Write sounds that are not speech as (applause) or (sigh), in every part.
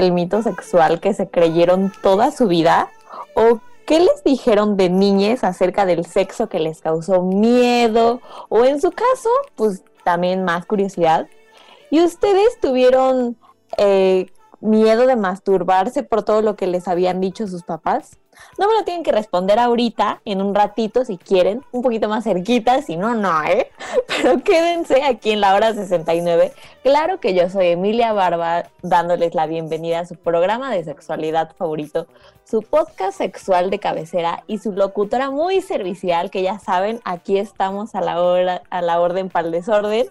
Es el mito sexual que se creyeron toda su vida? ¿O qué les dijeron de niñez acerca del sexo que les causó miedo? O en su caso, pues también más curiosidad. ¿Y ustedes tuvieron eh, miedo de masturbarse por todo lo que les habían dicho sus papás? No me lo tienen que responder ahorita, en un ratito si quieren, un poquito más cerquita, si no, no, ¿eh? (laughs) Pero quédense aquí en la hora 69. Claro que yo soy Emilia Barba, dándoles la bienvenida a su programa de sexualidad favorito, su podcast sexual de cabecera y su locutora muy servicial, que ya saben, aquí estamos a la, hora, a la orden para el desorden.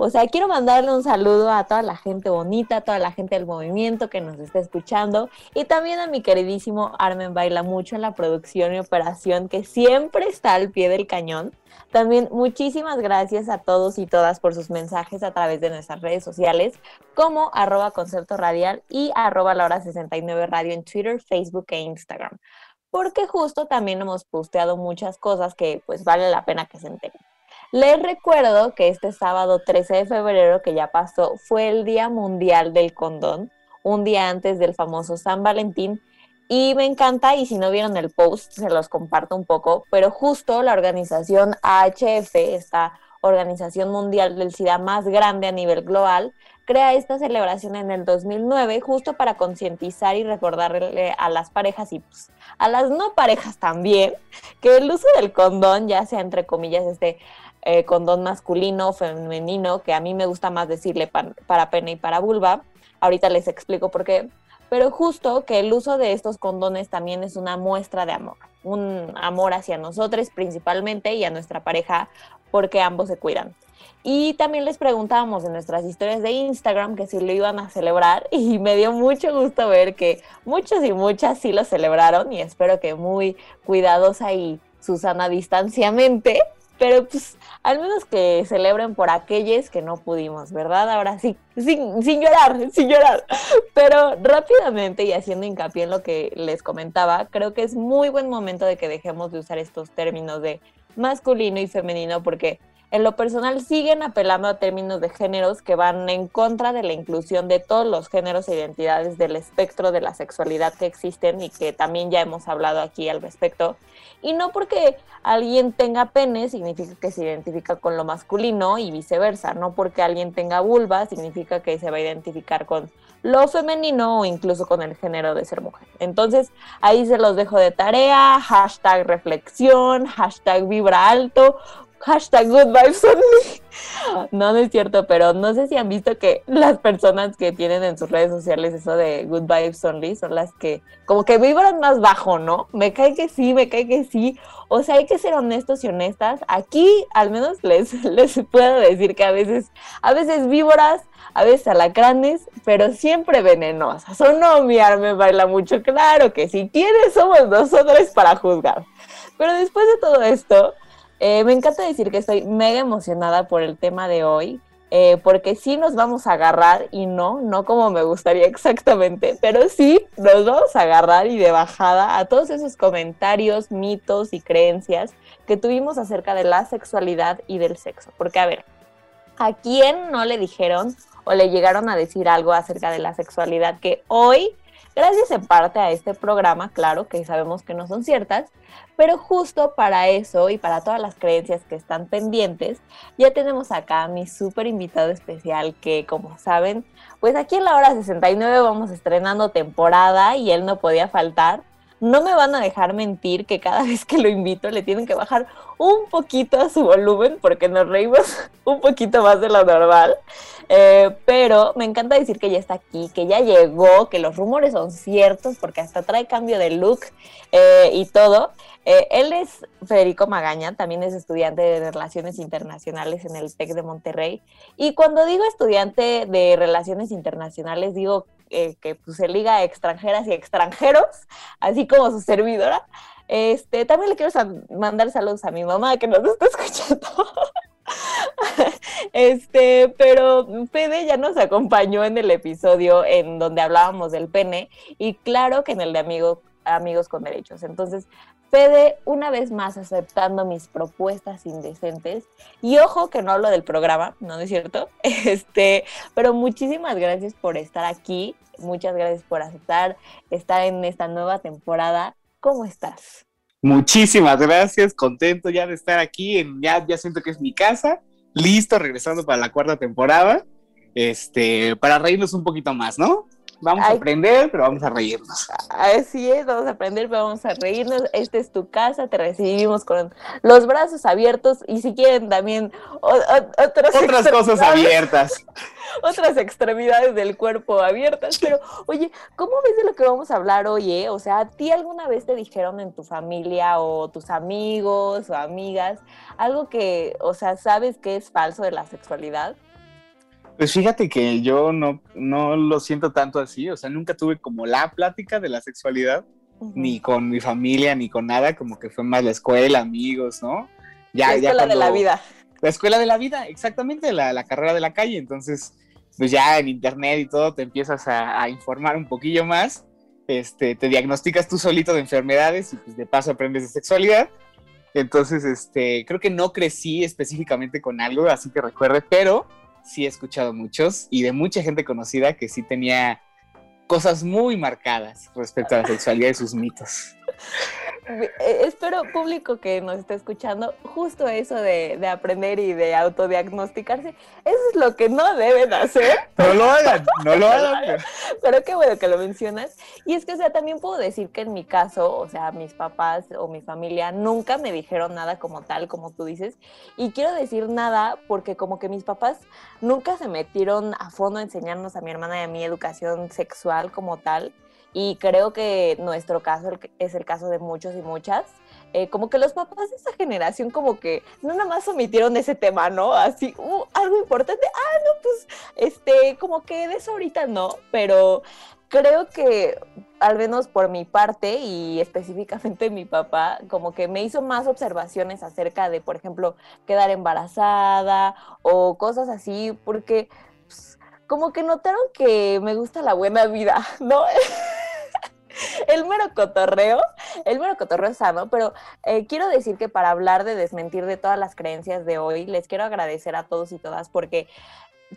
O sea, quiero mandarle un saludo a toda la gente bonita, a toda la gente del movimiento que nos está escuchando y también a mi queridísimo Armen Baila Mucho en la producción y operación que siempre está al pie del cañón. También muchísimas gracias a todos y todas por sus mensajes a través de nuestras redes sociales como arroba concepto radial y arroba la hora 69 radio en Twitter, Facebook e Instagram. Porque justo también hemos posteado muchas cosas que pues vale la pena que se enteren. Les recuerdo que este sábado 13 de febrero que ya pasó fue el Día Mundial del Condón, un día antes del famoso San Valentín. Y me encanta, y si no vieron el post, se los comparto un poco, pero justo la organización AHF, esta organización mundial del SIDA más grande a nivel global, crea esta celebración en el 2009 justo para concientizar y recordarle a las parejas y pues, a las no parejas también que el uso del condón, ya sea entre comillas este eh, condón masculino, femenino, que a mí me gusta más decirle para pene y para vulva. Ahorita les explico por qué. Pero justo que el uso de estos condones también es una muestra de amor, un amor hacia nosotros principalmente y a nuestra pareja porque ambos se cuidan. Y también les preguntábamos en nuestras historias de Instagram que si lo iban a celebrar (laughs) y me dio mucho gusto ver que muchos y muchas sí lo celebraron y espero que muy cuidadosa y Susana distanciamente pero pues al menos que celebren por aquellos que no pudimos, ¿verdad? Ahora sí, sin, sin llorar, (laughs) sin llorar. Pero rápidamente y haciendo hincapié en lo que les comentaba, creo que es muy buen momento de que dejemos de usar estos términos de masculino y femenino porque en lo personal siguen apelando a términos de géneros que van en contra de la inclusión de todos los géneros e identidades del espectro de la sexualidad que existen y que también ya hemos hablado aquí al respecto. Y no porque alguien tenga pene significa que se identifica con lo masculino y viceversa, no porque alguien tenga vulva significa que se va a identificar con lo femenino o incluso con el género de ser mujer. Entonces ahí se los dejo de tarea, hashtag reflexión, hashtag vibra alto, hashtag good vibes only. No, no es cierto, pero no sé si han visto que las personas que tienen en sus redes sociales eso de good vibes only son las que como que vibran más bajo, ¿no? Me cae que sí, me cae que sí. O sea, hay que ser honestos y honestas. Aquí al menos (laughs) les, les puedo decir que a veces, a veces víboras, a veces alacranes, pero siempre venenosas. O no, mi me baila mucho. Claro que si quieres somos nosotros para juzgar. Pero después de todo esto, eh, me encanta decir que estoy mega emocionada por el tema de hoy, eh, porque sí nos vamos a agarrar y no, no como me gustaría (laughs) exactamente, pero sí nos vamos a agarrar y de bajada a todos esos comentarios, mitos y creencias que tuvimos acerca de la sexualidad y del sexo. Porque a ver, ¿a quién no le dijeron o le llegaron a decir algo acerca de la sexualidad que hoy gracias en parte a este programa, claro, que sabemos que no son ciertas, pero justo para eso y para todas las creencias que están pendientes, ya tenemos acá a mi súper invitado especial que, como saben, pues aquí en la hora 69 vamos estrenando temporada y él no podía faltar. No me van a dejar mentir que cada (laughs) vez que lo invito le tienen que bajar un poquito a su volumen porque nos reímos (laughs) un poquito más de lo normal. Eh, pero me encanta decir que ya está aquí, que ya llegó, que los rumores son ciertos porque hasta trae cambio de look eh, y todo. Eh, él es Federico Magaña, también es estudiante de Relaciones Internacionales en el TEC de Monterrey. Y cuando digo estudiante de Relaciones Internacionales, digo que pues, se liga a extranjeras y extranjeros, así como su servidora. Este, también le quiero mandar saludos a mi mamá que nos está (laughs) escuchando. Este, pero Fede ya nos acompañó en el episodio en donde hablábamos del pene y claro que en el de amigo, amigos con derechos. Entonces, Fede, una vez más aceptando mis propuestas indecentes. Y ojo que no hablo del programa, ¿no, es cierto? (laughs) Este, pero muchísimas gracias por estar aquí. Muchas gracias por aceptar estar en esta nueva temporada. ¿Cómo estás? Muchísimas gracias, contento ya de estar aquí, en, ya, ya siento que es mi casa, listo, regresando para la cuarta temporada, este, para reírnos un poquito más, ¿no? Vamos a aprender, pero vamos a reírnos. Así es, vamos a aprender, pero vamos a reírnos. Esta es tu casa, te recibimos con los brazos abiertos y si quieren también otras, otras cosas abiertas. (laughs) otras extremidades del cuerpo abiertas. Pero, oye, ¿cómo ves de lo que vamos a hablar hoy? Eh? O sea, ¿a ti alguna vez te dijeron en tu familia o tus amigos o amigas algo que, o sea, sabes que es falso de la sexualidad? Pues fíjate que yo no, no lo siento tanto así, o sea, nunca tuve como la plática de la sexualidad, ni con mi familia, ni con nada, como que fue más la escuela, amigos, ¿no? Ya, la escuela de la vida. La escuela de la vida, exactamente, la, la, carrera de la calle, entonces, pues ya en internet y todo te empiezas a, a informar un poquillo más, este, te diagnosticas tú solito de enfermedades y pues de paso aprendes de sexualidad. Entonces, este, creo que no crecí específicamente con algo, así que recuerde, pero sí he escuchado muchos y de mucha gente conocida que sí tenía cosas muy marcadas respecto a la sexualidad y sus mitos. Eh, espero, público que nos esté escuchando, justo eso de, aprender y de autodiagnosticarse, eso es lo que no deben hacer. No lo hagan, no lo hagan. (laughs) Pero qué bueno que lo mencionas. Y es que, o sea, también puedo decir que en mi caso, o sea, mis papás o mi familia nunca me dijeron nada como tal, como tú dices. Y quiero decir nada porque como que mis papás nunca se metieron a fondo a enseñarnos a mi hermana y a mí educación sexual como tal y creo que nuestro caso es el caso de muchos y muchas. Eh, como que los papás de esa generación como que no nada más omitieron ese tema, ¿no? Así, uh, algo importante, ah, no, pues, este, como que de eso ahorita no, pero creo que al menos por mi parte y específicamente mi papá, como que me hizo más observaciones acerca de, por ejemplo, quedar embarazada o cosas así, porque pues, como que notaron que me gusta la buena vida, ¿no? (laughs) (laughs) el mero cotorreo, el mero cotorreo sano, pero eh, quiero decir que para hablar de desmentir de todas las creencias de hoy, les quiero agradecer a todos y todas porque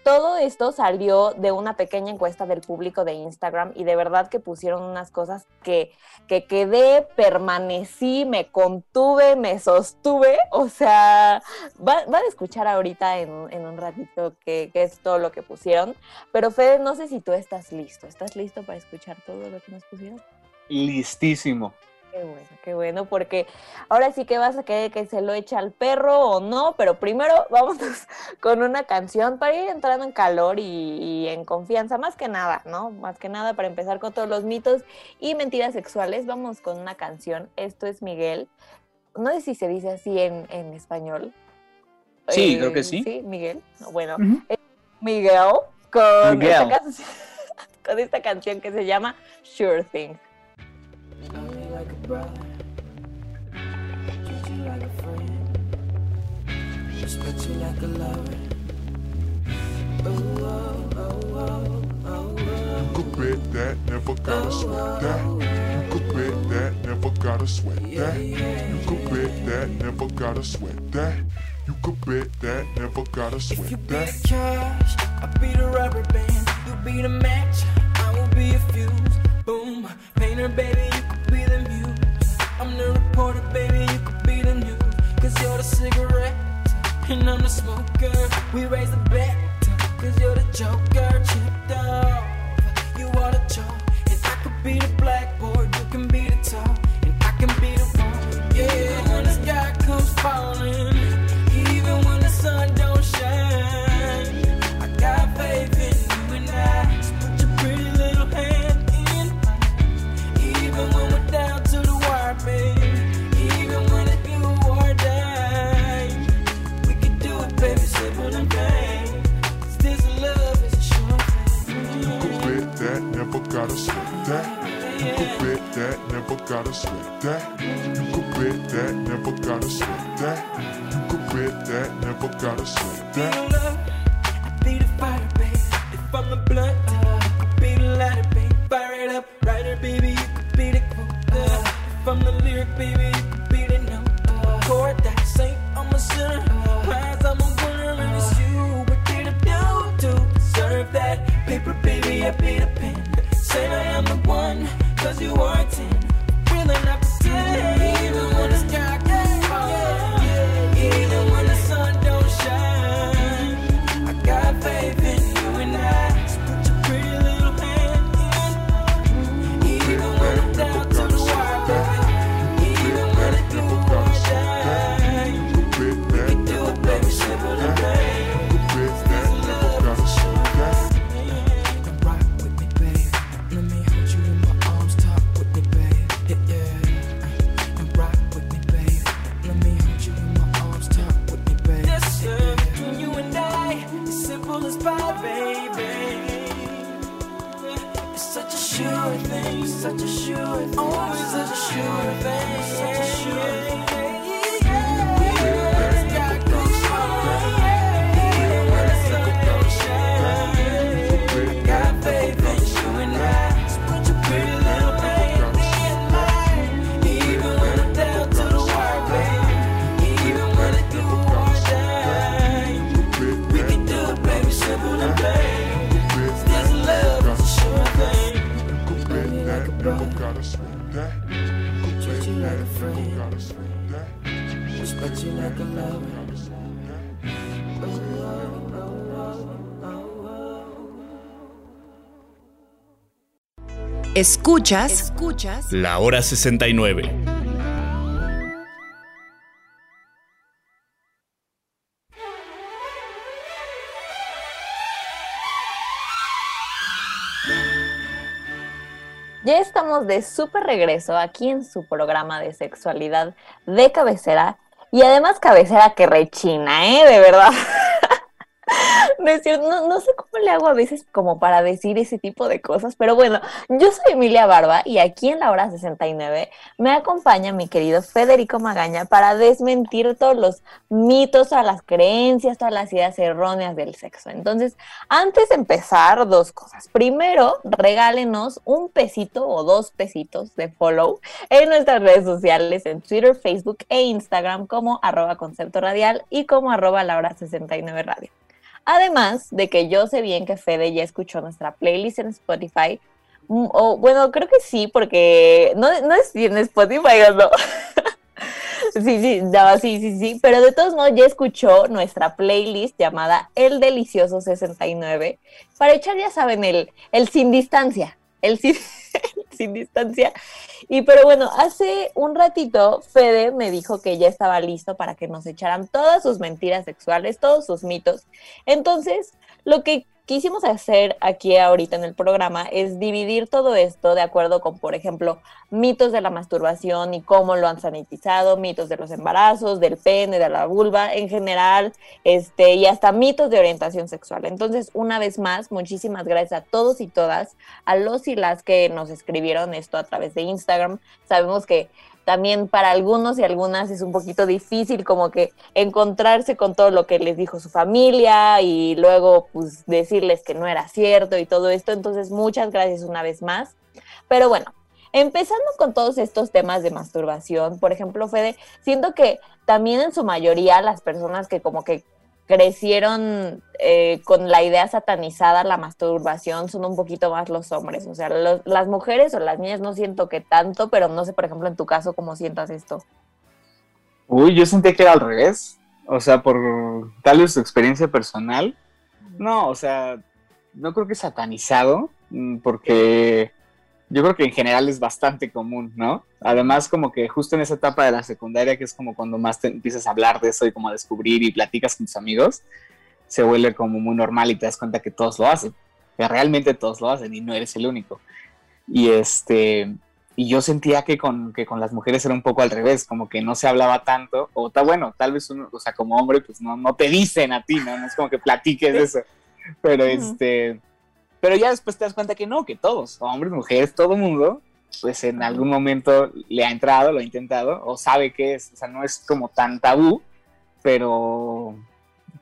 todo esto salió de una pequeña encuesta del público de Instagram y de verdad que pusieron unas cosas que, que quedé, permanecí, me contuve, me sostuve. O sea, van a escuchar ahorita en, un ratito qué es todo lo que pusieron. Pero Fede, no sé si tú estás listo. ¿Estás listo para escuchar todo lo que nos pusieron? Listísimo. Qué bueno, qué bueno, porque ahora sí que vas a querer que se lo eche al perro o no, pero primero (laughs) vamos con una canción para ir entrando en calor y, en confianza, más que nada, ¿no? Más que nada para empezar con todos los mitos y mentiras sexuales, vamos con una canción. Esto es Miguel. No sé si se dice así en, español. Sí, creo que sí. Sí, Miguel. Bueno, Miguel con, Esta (laughs) con esta canción que se llama Sure Thing. Brother, treat you like a friend, respect you like a lover. Oh, oh, oh, oh, oh, oh. You could bet that, never gotta oh, sweat that. You could bet that, never gotta sweat that. You could bet that, never gotta sweat that. You could bet that, never gotta sweat that. If you be the cash, I'll be the rubber band. You be the match, I will be a fuse. Boom, painter, baby, you could be the I'm the reporter, baby, you could be the news. Cause you're the cigarette, and I'm the smoker. We raise the bet, cause you're the joker. Chipped off, you are the chalk. And I could be the blackboard, never gotta sweat that. You could bet that, never gotta sweat that. You could bet that, never gotta sweat that. be the. If I'm the be the lighter. Fire it up, baby. You could be the quote. Uh, if I'm the lyric, baby, Escuchas, escuchas La hora 69. Ya estamos de súper regreso aquí en su programa de sexualidad de cabecera y además cabecera que rechina, ¿eh? De verdad. (laughs) No, no, no sé cómo le hago a veces como para decir ese tipo de cosas, pero bueno, yo soy Emilia Barba y aquí en la hora 69 me acompaña mi querido Federico Magaña para desmentir todos los mitos, todas las creencias, todas las ideas erróneas del sexo. Entonces, antes de empezar, dos cosas. Primero, regálenos un pesito o dos pesitos de follow en nuestras redes sociales, en Twitter, Facebook e Instagram como arroba concepto radial y como arroba la hora 69 radio. Además de que yo sé bien que Fede ya escuchó nuestra playlist en Spotify. Mm, O bueno, creo que sí, porque no, no es en Spotify no. (laughs) Sí, sí, no, sí, sí, sí, pero de todos modos ya escuchó nuestra playlist llamada El Delicioso 69 para echar, ya saben, el, el sin distancia, el sin, (laughs) sin distancia. Y pero bueno, hace un ratito Fede me dijo que ya estaba listo para que nos echaran todas sus mentiras sexuales, todos sus mitos. Entonces, lo que quisimos hacer aquí ahorita en el programa es dividir todo esto de acuerdo con, por ejemplo, mitos de la masturbación y cómo lo han sanitizado, mitos de los embarazos, del pene, de la vulva en general, este, y hasta mitos de orientación sexual. Entonces, una vez más, muchísimas gracias a todos y todas, a los y las que nos escribieron esto a través de Instagram. Sabemos que también para algunos y algunas es un poquito difícil como que encontrarse con todo lo que les dijo su familia y luego pues decirles que no era cierto y todo esto. Entonces muchas gracias una vez más. Pero bueno, empezando con todos estos temas de masturbación, por ejemplo, Fede, siento que también en su mayoría las personas que como que crecieron eh, con la idea satanizada, la masturbación, son un poquito más los hombres. O sea, los- las mujeres o las niñas no siento que tanto, pero no sé, por ejemplo, en tu caso, cómo sientas esto. Uy, yo sentía que era al revés. O sea, por tal vez su experiencia personal. No, o sea, no creo que satanizado, mm, porque yo creo que en general es bastante común, ¿no? Además, como que justo en esa etapa de la secundaria, que es como cuando más te empiezas a hablar de eso y como a descubrir y platicas con tus amigos, se vuelve como muy normal y te das cuenta que todos lo hacen, que realmente todos lo hacen y no eres el único. Y este, y yo sentía que con, que con las mujeres era un poco al revés, como que no se hablaba tanto, o está bueno, tal vez uno, o sea, como hombre, pues no, no te dicen a ti, ¿no? No es como que platiques eso. Pero este, pero ya después te das cuenta que no, que todos, hombres, mujeres, todo mundo, pues en algún momento le ha entrado, lo ha intentado, o sabe que es, o sea, no es como tan tabú, pero,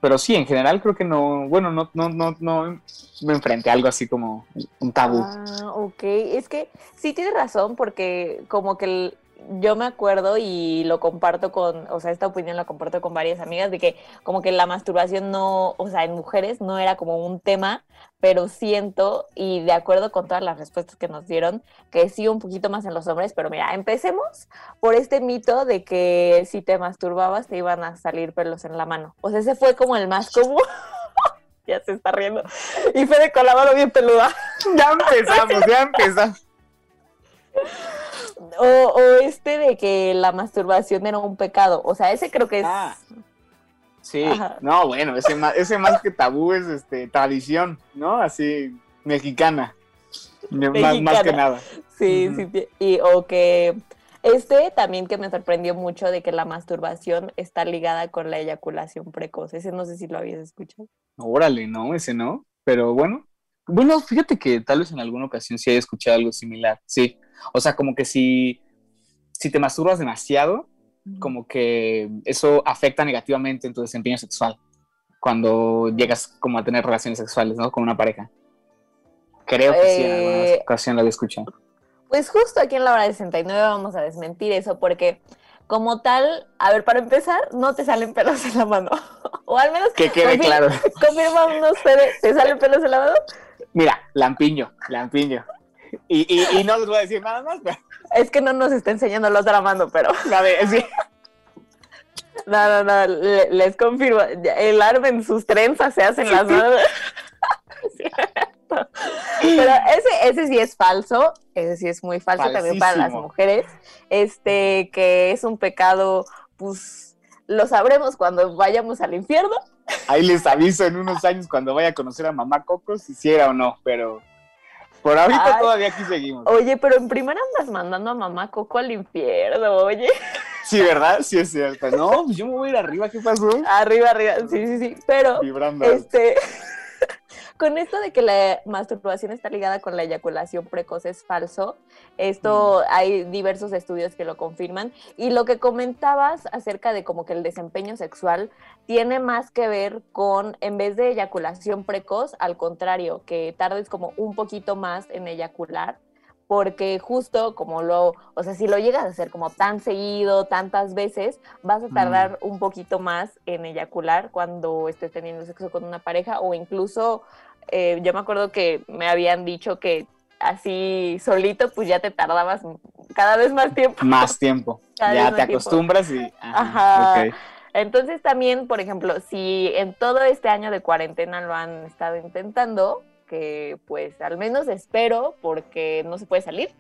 pero sí, en general creo que no, bueno, no, no, no, no me enfrenté a algo así como un tabú. Ah, ok. Es que sí tienes razón, porque como que el- yo me acuerdo y lo comparto con, o sea, esta opinión la comparto con varias amigas de que como que la masturbación no, o sea, en mujeres no era como un tema, pero siento y de acuerdo con todas las respuestas que nos dieron, que sí un poquito más en los hombres, pero mira, empecemos por este mito de que si te masturbabas te iban a salir pelos en la mano. O sea, ese fue como el más común. (laughs) ya se está riendo. Y Fede con la mano bien peluda. Ya empezamos, ya empezamos. (laughs) O, o este de que la masturbación era un pecado. O sea, ese creo que es. Ah. Sí, Ajá. no, bueno, ese más, ese más que tabú es este, tradición, ¿no? Así, mexicana. Más, más que nada. Sí, sí. Y, o que. Este también que me sorprendió mucho de que la masturbación está ligada con la eyaculación precoz. Ese no sé si lo habías escuchado. Órale, no, ese no. Pero bueno. Bueno, fíjate que tal vez en alguna ocasión sí haya escuchado algo similar. Sí. O sea, como que si, si te masturbas demasiado, como que eso afecta negativamente en tu desempeño sexual. Cuando llegas como a tener relaciones sexuales, ¿no? Con una pareja. Creo que sí, en alguna Eh, ocasión lo había escuchado. Pues justo aquí en la hora de 69 vamos a desmentir eso porque como tal, a ver, para empezar, no te salen pelos en la mano. (laughs) o al menos Que quede claro. (laughs) confirmamos, Fede, ¿te salen pelos en la mano? Mira, lampiño, lampiño. Y, y, y no les voy a decir nada más, pero Es que no nos está enseñando la otra mano, pero la de, sí. (laughs) no, no, no, le- les confirmo, el arma en sus trenzas se hacen las manos. (laughs) Pero ese, ese sí es falso, ese sí es muy falso también para las mujeres, este, que es un pecado, pues lo sabremos cuando vayamos al infierno, Ahí les aviso en unos años cuando vaya a conocer a mamá Coco si hiciera o no, pero por ahorita Ay. todavía aquí seguimos. Oye, pero en primera andas mandando a mamá Coco al infierno, oye. Sí, ¿verdad? Sí es cierto. No, pues yo me voy a ir arriba, ¿qué pasó? Arriba, arriba, sí, sí, sí. Pero, Vibrando. este, con esto de que la masturbación está ligada con la eyaculación precoz es falso. Esto hay diversos estudios que lo confirman. Y lo que comentabas acerca de como que el desempeño sexual tiene más que ver con, en vez de eyaculación precoz, al contrario, que tardes como un poquito más en eyacular porque justo como lo, o sea, si lo llegas a hacer como tan seguido, tantas veces, vas a tardar un poquito más en eyacular cuando estés teniendo sexo con una pareja o incluso, eh, yo me acuerdo que me habían dicho que así solito, pues ya te tardabas cada vez más tiempo. Más tiempo. (laughs) Cada ya te tiempo. acostumbras y. Ajá. ok. Entonces también, por ejemplo, si en todo este año de cuarentena lo han estado intentando, que pues al menos espero porque no se puede salir,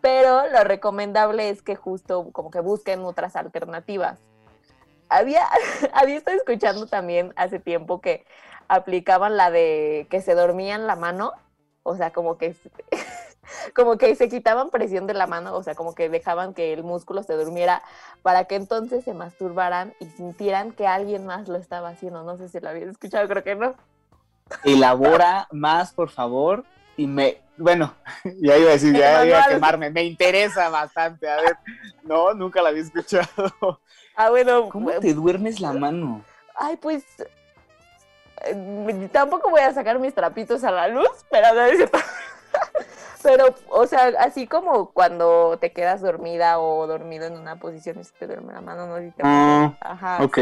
pero lo recomendable es que justo como que busquen otras alternativas. Había, (laughs) había estado escuchando también hace tiempo que aplicaban la de que se dormían la mano, o sea, como que (laughs) como que se quitaban presión de la mano, o sea, como que dejaban que el músculo se durmiera para que entonces se masturbaran y sintieran que alguien más lo estaba haciendo. No sé si lo habías escuchado, creo que no. Elabora más, por favor. Y me. Bueno, (laughs) ya iba a decir, ya iba a quemarme. Me interesa bastante. A ver. No, nunca la había escuchado. Ah, bueno, ¿Cómo te duermes la mano? ay, pues eh, tampoco voy a sacar mis trapitos a la luz, pero no es cierto. (laughs) Pero, o sea, así como cuando te quedas dormida o dormido en una posición y se te duerme la mano, no sé si te Ah, Ajá. Ok.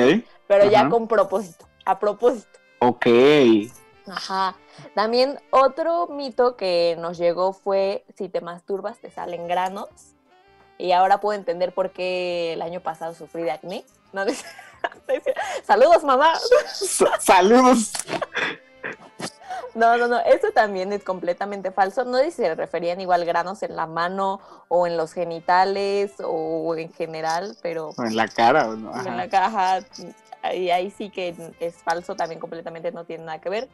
Pero ya con propósito, a propósito. Ok. Ajá. También otro mito que nos llegó fue si te masturbas te salen granos. Y ahora puedo entender por qué el año pasado sufrí de acné. No, (laughs) Saludos, mamá. Sa- Saludos. No, no, no, eso también es completamente falso. No sé si se referían igual granos en la mano o en los genitales o en general, pero O en la cara, ¿o no? en la caja, ahí, ahí sí que es falso, también completamente no tiene nada que ver.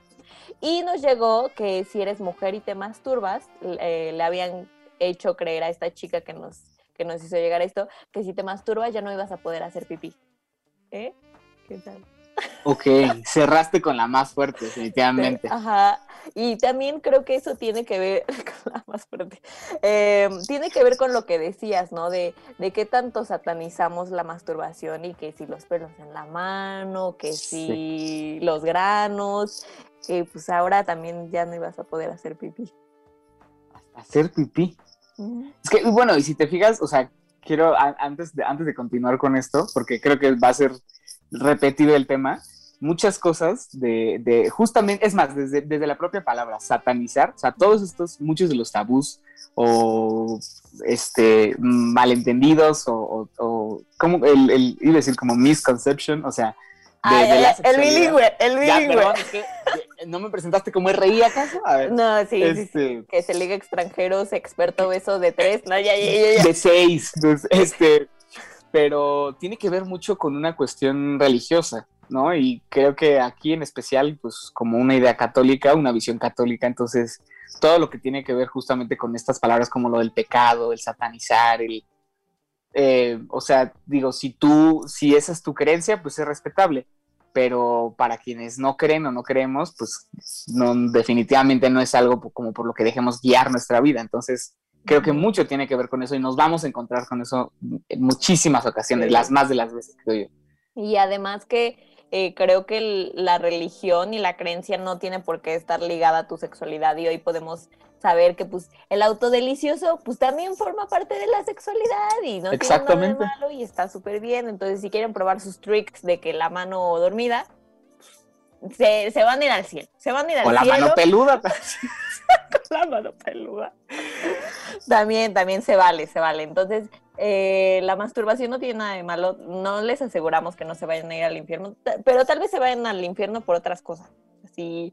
Y nos llegó que si eres mujer y te masturbas, eh, le habían hecho creer a esta chica que nos, que nos hizo llegar esto, que si te masturbas ya no ibas a poder hacer pipí. ¿Eh? ¿Qué tal? Ok, cerraste con la más fuerte, definitivamente. (laughs) Ajá. Y también creo que eso tiene que ver (laughs) con la más fuerte. eh, tiene que ver con lo que decías, ¿no? De, de qué tanto satanizamos la masturbación y que si los pelos en la mano, que si los granos, que pues ahora también ya no ibas a poder hacer pipí. Hacer pipí. Es que, bueno, y si te fijas, o sea, quiero, antes de, antes de continuar con esto, porque creo que va a ser repetido el tema, muchas cosas de, de justamente, es más, desde, desde la propia palabra, satanizar, o sea, todos estos, muchos de los tabús o este, malentendidos o, como el, iba a decir como misconception, o sea, Ay, de la el bilingüe, el Ya, bilingüe. perdón, es que eh, no me presentaste como RI acaso. A ver, No, sí, sí, sí. este, Que se liga extranjeros, experto beso de tres. No, ya, ya, ya. de seis. pues, este, pero tiene que ver mucho con una cuestión religiosa, ¿no? Y creo que aquí en especial, pues como una idea católica, una visión católica, entonces todo lo que tiene que ver justamente con estas palabras como lo del pecado, el satanizar, el... eh, o sea, digo, si tú, si esa es tu creencia, pues es respetable, pero para quienes no creen o no creemos, pues no, definitivamente no es algo como por lo que dejemos guiar nuestra vida, entonces creo que mucho tiene que ver con eso y nos vamos a encontrar con eso en muchísimas ocasiones, Sí. las más de las veces creo yo. Y además que eh, creo que el- la religión y la creencia no tiene por qué estar ligada a tu sexualidad y hoy podemos saber que pues el autodelicioso pues también forma parte de la sexualidad y no tiene nada de malo y está súper bien. Entonces si quieren probar sus tricks de que la mano dormida, se, se van a ir al cielo. Se van a ir al O la cielo mano peluda. (laughs) la mano peluda. También, también se vale, se vale. Entonces, eh, la masturbación no tiene nada de malo. No les aseguramos que no se vayan a ir al infierno, pero tal vez se vayan al infierno por otras cosas. Si,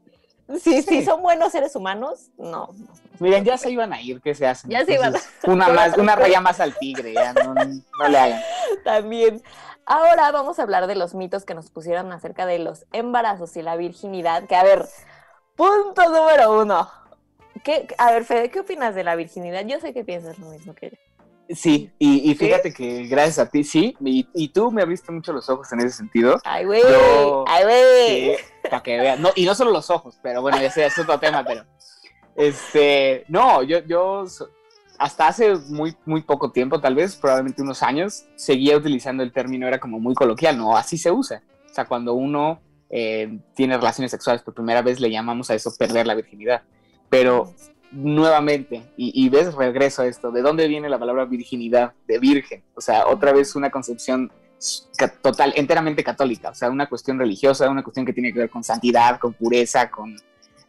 si, si Sí. son buenos seres humanos, no. Miren, ya se iban a ir, ¿qué se hace? Ya se iban a- Una (laughs) más, una raya más al tigre, ya no, no le hagan. (laughs) También. Ahora vamos a hablar de los mitos que nos pusieron acerca de los embarazos y la virginidad. Que a ver, punto número uno. ¿Qué, a ver, Fede, ¿qué opinas de la virginidad? Yo sé que piensas lo mismo que yo. Sí, y, y fíjate que gracias a ti, sí, y, y tú me abriste mucho los ojos en ese sentido. Ay, güey. Ay, güey. para que vean. No, y no solo los ojos, pero bueno, ese es otro tema, pero. Este, no, yo, yo hasta hace muy, muy poco tiempo, tal vez, probablemente unos años, seguía utilizando el término, era como muy coloquial, no, así se usa. O sea, cuando uno eh, tiene relaciones sexuales por primera vez, le llamamos a eso perder la virginidad. Pero nuevamente, y, y ves, regreso a esto, ¿de dónde viene la palabra virginidad? De virgen. O sea, otra vez una concepción total, enteramente católica, o sea, una cuestión religiosa, una cuestión que tiene que ver con santidad, con pureza, con,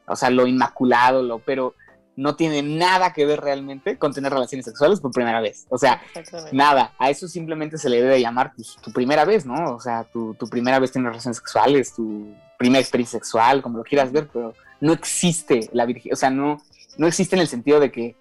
o sea, lo inmaculado, lo, pero no tiene nada que ver realmente con tener relaciones sexuales por primera vez. O sea, nada, a eso simplemente se le debe llamar pues, tu primera vez, ¿no? O sea, tu, tu primera vez teniendo relaciones sexuales, tu primera experiencia sexual, como lo quieras ver, pero no existe la virgen, o sea, no, no existe en el sentido de que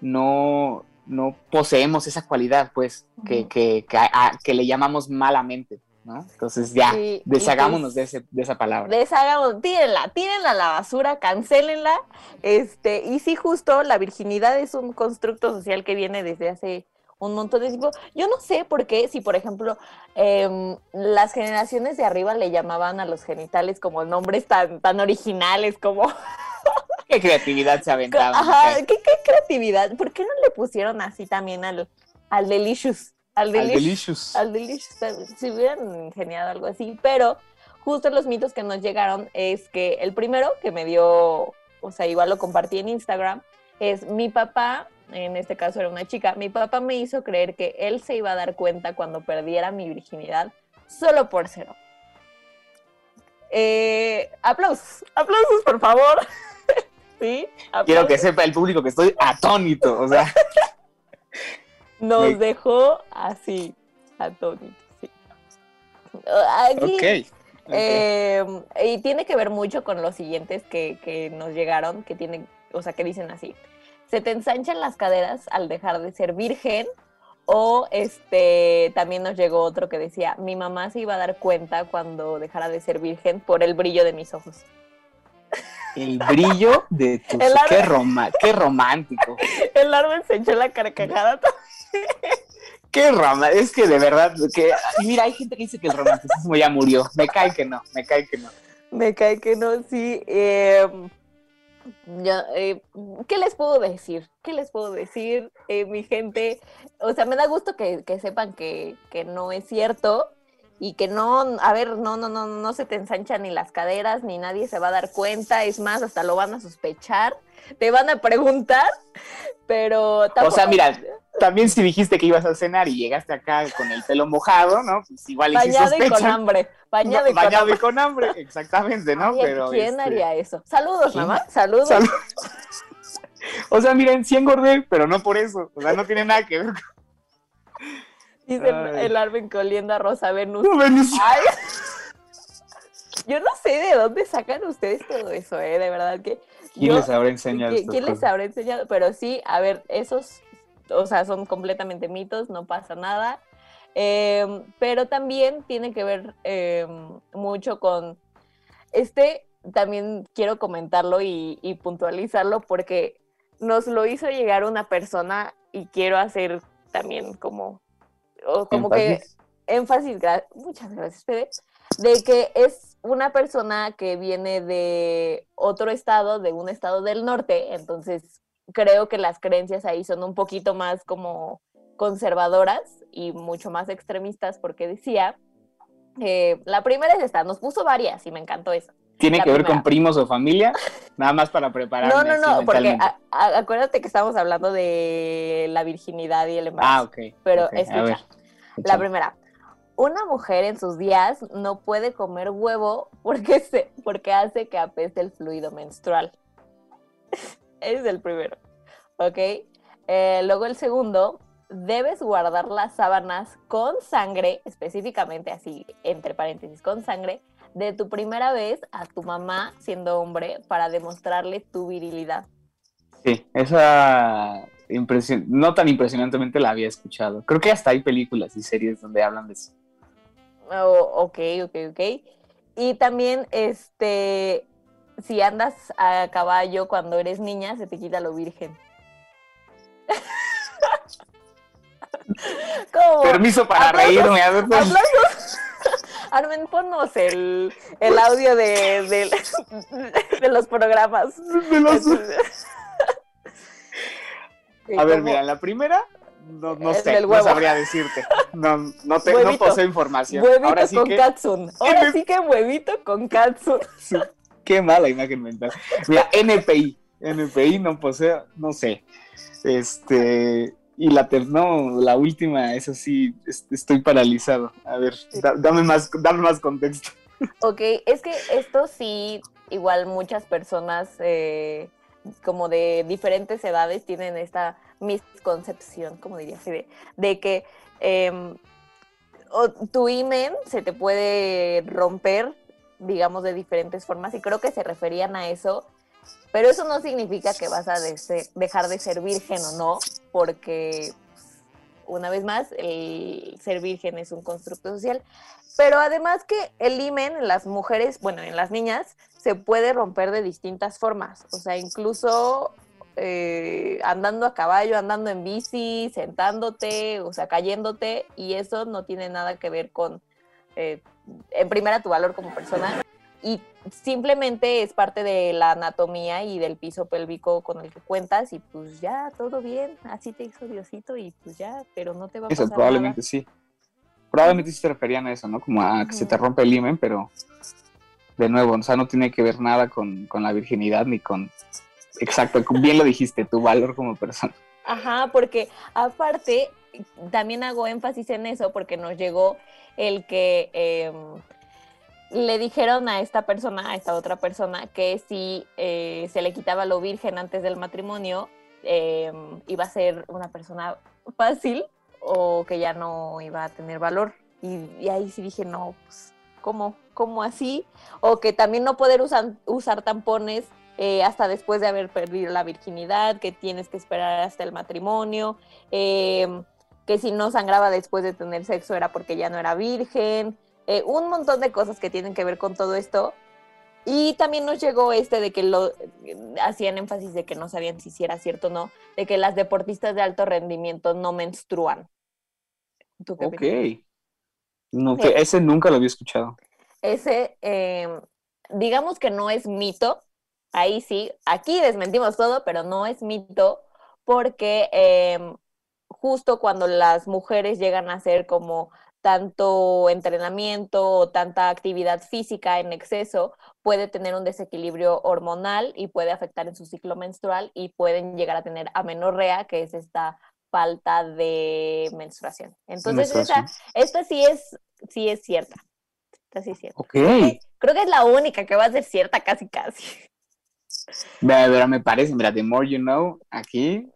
no, no poseemos esa cualidad, pues, que, que, que, a- que le llamamos malamente, ¿no? Entonces ya, Sí, y deshagámonos pues- de, ese, de esa palabra. Deshagamos, tírenla, tírenla a la basura, cancelenla. Este, y sí, justo la virginidad es un constructo social que viene desde hace un montón de tiempo. Yo no sé por qué, si por ejemplo em, las generaciones de arriba le llamaban a los genitales como nombres tan, tan originales como (laughs) ¿Qué creatividad se aventaba? Ajá, ¿qué, qué creatividad. ¿Por qué no le pusieron así también al, al Delicious? Al Al Delicious. delicious. Al Delicious. Si hubieran ingeniado algo así. Pero justo los mitos que nos llegaron es que el primero que me dio, o sea, igual lo compartí en Instagram, es mi papá, en este caso era una chica, mi papá me hizo creer que él se iba a dar cuenta cuando perdiera mi virginidad solo por cero. Eh, aplausos, aplausos por favor. (laughs) sí, Quiero que sepa el público que estoy atónito, o sea, (laughs) Nos Me- dejó así, atónitos. Sí. Aquí, Eh, y tiene que ver mucho con los siguientes que, que nos llegaron, que tienen, o sea, que dicen así. Se te ensanchan las caderas al dejar de ser virgen. O este también nos llegó otro que decía, mi mamá se iba a dar cuenta cuando dejara de ser virgen por el brillo de mis ojos. El brillo de tus... Qué, árbol. roma- qué romántico. El árbol se echó la carcajada. Qué romántico. Es que de verdad, que... mira, hay gente que dice que el romanticismo ya murió. Me cae que no, me cae que no. Me cae que no, sí. eh, ya, eh, ¿Qué les puedo decir? ¿Qué les puedo decir, eh, mi gente? O sea, me da gusto que, que sepan que, que no es cierto y que no, a ver, no, no, no, no se te ensanchan ni las caderas, ni nadie se va a dar cuenta. Es más, hasta lo van a sospechar, te van a preguntar, pero O tampoco- sea, mira, también si dijiste que ibas a cenar y llegaste acá con el pelo mojado, ¿no? Pues igual y bañado y con hambre, bañado y con Bañado hambre. y con hambre, exactamente, ¿no? Ay, Pero ¿Quién este, haría eso? Saludos, ¿quién? mamá, saludos. Salud. (laughs) O sea, miren, sí engordé, pero no por eso. O sea, no tiene nada que ver Dice Ay. el Arvin que oliendo a Rosa Venus. con Venus. Ay. Yo no sé de dónde sacan ustedes todo eso, ¿eh? De verdad que. ¿Quién yo- les habrá enseñado ¿qui- estas ¿Quién les habrá enseñado? Pero sí, a ver, esos, o sea, son completamente mitos, no pasa nada. Eh, pero también tiene que ver eh, mucho con. Este también quiero comentarlo y, y puntualizarlo porque nos lo hizo llegar una persona y quiero hacer también como. o como que Énfasis. énfasis, gra- muchas gracias, Fede, de que es una persona que viene de otro estado, de un estado del norte, entonces creo que las creencias ahí son un poquito más como conservadoras y mucho más extremistas porque decía, eh, la primera es esta, nos puso varias y me encantó eso. ¿Tiene la que ver con primos o familia? Nada más para prepararme. No, no, no, porque mentalmente. a- a- acuérdate que estamos hablando de la virginidad y el embarazo. Ah, ok. Pero ok, a escucha, ver, La primera. Una mujer en sus días no puede comer huevo porque, se, porque hace que apeste el fluido menstrual. Es el primero. ¿Ok? Eh, luego el segundo, debes guardar las sábanas con sangre, específicamente así, entre paréntesis, con sangre, de tu primera vez a tu mamá siendo hombre para demostrarle tu virilidad. Sí, esa impresión, no tan impresionantemente la había escuchado. Creo que hasta hay películas y series donde hablan de eso. Oh, ok, ok, ok. Y también, este, si andas a caballo cuando eres niña, se te quita lo virgen. (laughs) ¿Cómo? Permiso para aplausos, reírme. a ver, pues. (laughs) Armen, ponnos el, el audio de, de, de los programas. De los- Sí, (laughs) A ver, mira, la primera, no, no sé, no sabría decirte. No, no, te, no poseo información. Huevito Ahora sí con que, katsun. Ahora sí que huevito con katsun. Qué mala imagen mental. Mira, NPI, NPI no poseo, no sé. Este, y la no, la última, es- estoy paralizado. A ver, da- dame más, dame más contexto. Ok, es que esto sí, igual muchas personas eh, como de diferentes edades tienen esta misconcepción, como diría Fede, de que em, tu imen se te puede romper, digamos, de diferentes formas, y creo que se referían a eso, pero eso no significa que vas a dejar de ser virgen o no, porque, una vez más, el ser virgen es un constructo social, pero además que el himen en las mujeres, bueno, en las niñas, se puede romper de distintas formas. O sea, incluso eh, andando a caballo, andando en bici, sentándote, o sea, cayéndote, y eso no tiene nada que ver con, eh, en primera, tu valor como persona. Y simplemente es parte de la anatomía y del piso pélvico con el que cuentas, y pues ya, todo bien, así te hizo Diosito, y pues ya, pero no te va a Eso pasar probablemente sí. Probablemente sí se referían a eso, ¿no? Como a que se te rompe el himen, pero de nuevo, o sea, no tiene que ver nada con, con la virginidad ni con, exacto, bien lo dijiste, tu valor como persona. Ajá, porque aparte, también hago énfasis en eso porque nos llegó el que em, le dijeron a esta persona, a esta otra persona, que si eh, se le quitaba lo virgen antes del matrimonio, em, iba a ser una persona fácil o que ya no iba a tener valor. Y, ahí sí dije, no, pues ¿cómo, cómo así? O que también no poder usar, tampones eh, hasta después de haber perdido la virginidad, que tienes que esperar hasta el matrimonio, eh, que si no sangraba después de tener sexo era porque ya no era virgen, eh, un montón de cosas que tienen que ver con todo esto. Y también nos llegó este de que lo hacían énfasis de que no sabían si era cierto o no, de que las deportistas de alto rendimiento no menstruan. ¿Tú qué Ok. opinas? No, Sí. que ese nunca lo había escuchado. Ese, eh, digamos que no es mito, ahí sí, aquí desmentimos todo, pero no es mito porque eh, justo cuando las mujeres llegan a hacer como tanto entrenamiento o tanta actividad física en exceso, puede tener un desequilibrio hormonal y puede afectar en su ciclo menstrual y pueden llegar a tener amenorrea, que es esta falta de menstruación. Entonces, esa, Menstruación. esta sí es, sí es cierta. Esta sí es cierta. Creo que es la única que va a ser cierta casi casi. Mira, me parece, mira, the more you know, aquí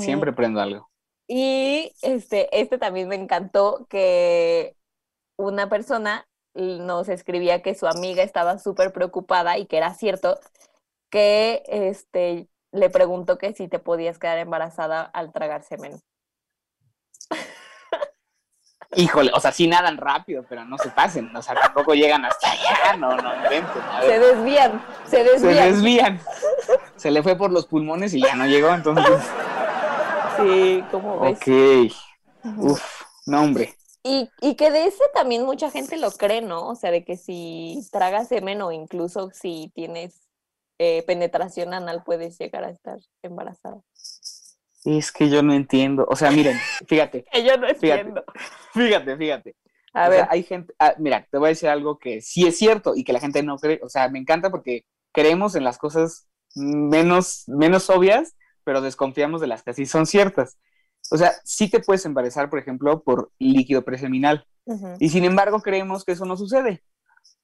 siempre prendo algo. Y este, este también me encantó que una persona nos escribía que su amiga estaba súper preocupada y que era cierto que este, le preguntó que si te podías quedar embarazada al tragar semen. Híjole, o sea, sí nadan rápido, pero no se pasen, o sea, tampoco llegan hasta allá, no, no inventen. Se desvían, se se desvían. desvían. Se le fue por los pulmones y ya no llegó, entonces. Sí, como ves. Ok. Uf, no, hombre. Y, y que de ese también mucha gente lo cree, ¿no? O sea, de que si tragas semen o incluso si tienes eh, penetración anal puedes llegar a estar embarazada. Es que yo no entiendo. O sea, miren, (laughs) fíjate, Que yo no Fíjate. entiendo. fíjate, fíjate. A O ver, sea, hay gente, ah, mira, te voy a decir algo que sí es cierto y que la gente no cree. O sea, me encanta porque creemos en las cosas menos, menos obvias, pero desconfiamos de las que sí son ciertas. O sea, sí te puedes embarazar, por ejemplo, por líquido preseminal. Y sin embargo, creemos que eso no sucede.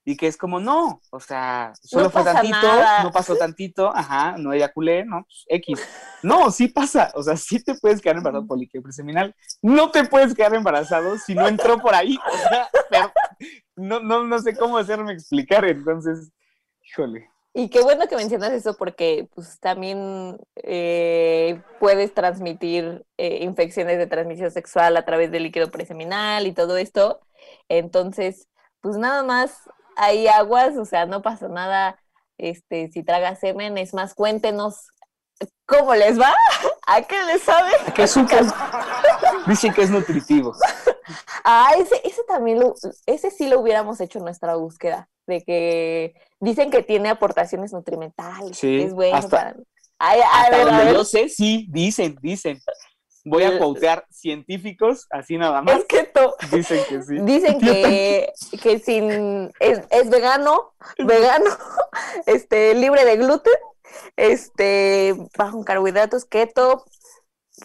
Y que es como, no, o sea, solo No fue tantito, nada. no pasó tantito, ajá, no eyaculé, no, X. No, sí pasa, o sea, sí te puedes quedar embarazado por líquido preseminal. No te puedes quedar embarazado si no entró por ahí, o sea, pero no, no, no sé cómo hacerme explicar, entonces, híjole. Y qué bueno que mencionas eso porque pues también eh, puedes transmitir eh, infecciones de transmisión sexual a través del líquido preseminal y todo esto. Entonces, pues nada más hay aguas, o sea, no pasa nada este, si tragas semen. Es más, cuéntenos cómo les va, (laughs) a qué les sabe. Que súper. (laughs) Dicen que es nutritivo. Ah, ese, ese también lo, ese sí lo hubiéramos hecho en nuestra búsqueda, de que dicen que tiene aportaciones nutrimentales, Sí, que es bueno hasta- para... Ay, a Hasta ver, a donde ver, yo sé, sí, dicen, dicen. Voy a quotear científicos, así nada más. es que to- Dicen que sí. dicen que, que sin es, es vegano, vegano, (laughs) este, libre de gluten, este, bajo en carbohidratos, keto,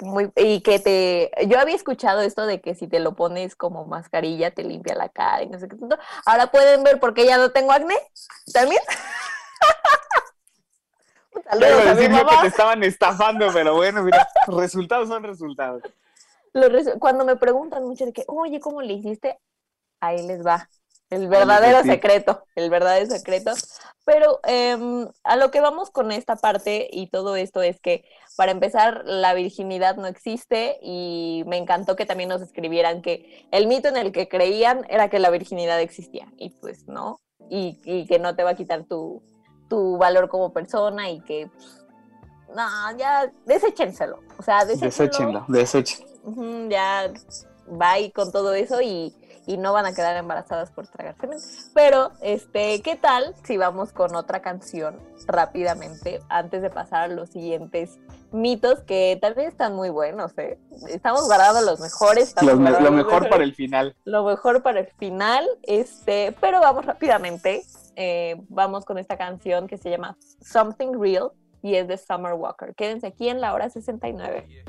muy, y que te, yo había escuchado esto de que si te lo pones como mascarilla te limpia la cara y no sé qué tanto. Ahora pueden ver por qué ya no tengo acné, también. (laughs) Un Ya iba saludo a a mi decir yo que te estaban estafando, pero bueno, mira, resultados son resultados. Los resu- cuando me preguntan mucho de que, oye, ¿cómo le hiciste? Ahí les va. El verdadero secreto, el verdadero secreto. Pero em, a lo que vamos con esta parte y todo esto es que, para empezar, la virginidad no existe y me encantó que también nos escribieran que el mito en el que creían era que la virginidad existía y pues no, y, y que no te va a quitar tu, tu valor como persona y que, pues, no, ya, deséchenselo. O sea, deséchenlo. Deséchenlo, deséchenlo. Ya bye con todo eso y, y no van a quedar embarazadas por tragar semen. Pero, este, ¿qué tal si vamos con otra canción rápidamente antes de pasar a los siguientes mitos que también están muy buenos, ¿eh? Estamos guardando los mejores. Lo, me- los mejor para el final. lo mejor para el final, este, pero vamos rápidamente. eh, vamos con esta canción que se llama Something Real y es de Summer Walker. Quédense aquí en la hora 69.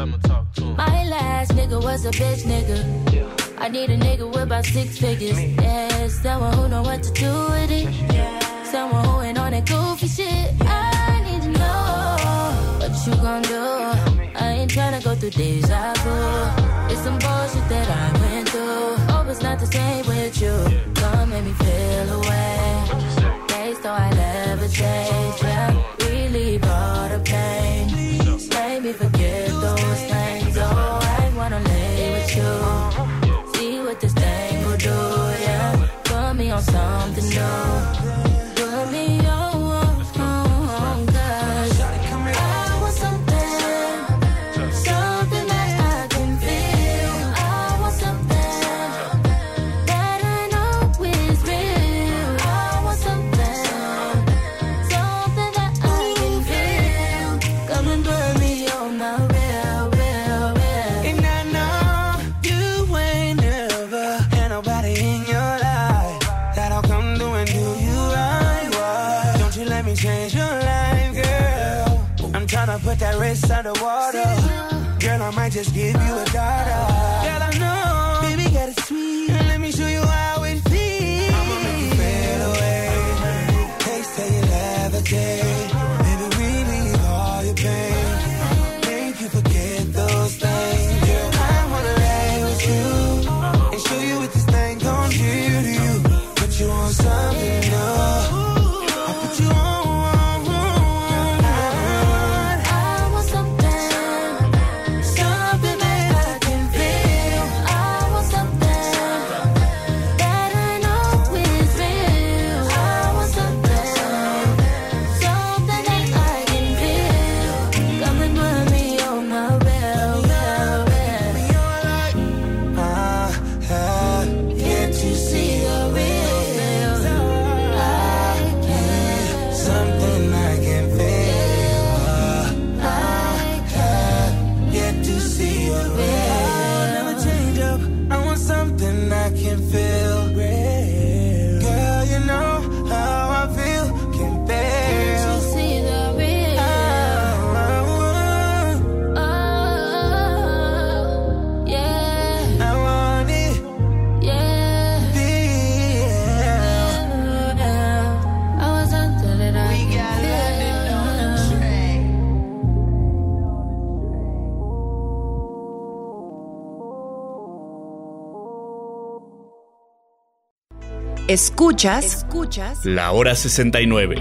time to talk to him. My last nigga was a bitch nigga. Yeah. I need a nigga with about six figures. Yeah, someone who know what to do with it. Yeah. Someone who ain't on that goofy shit. I need to know what you gon' do. I ain't tryna go through deja vu. It's some bullshit that I went through. Hope it's not the same with you. Come make me feel away. Okay, so I never change. Just give you a Escuchas, escuchas La hora 69.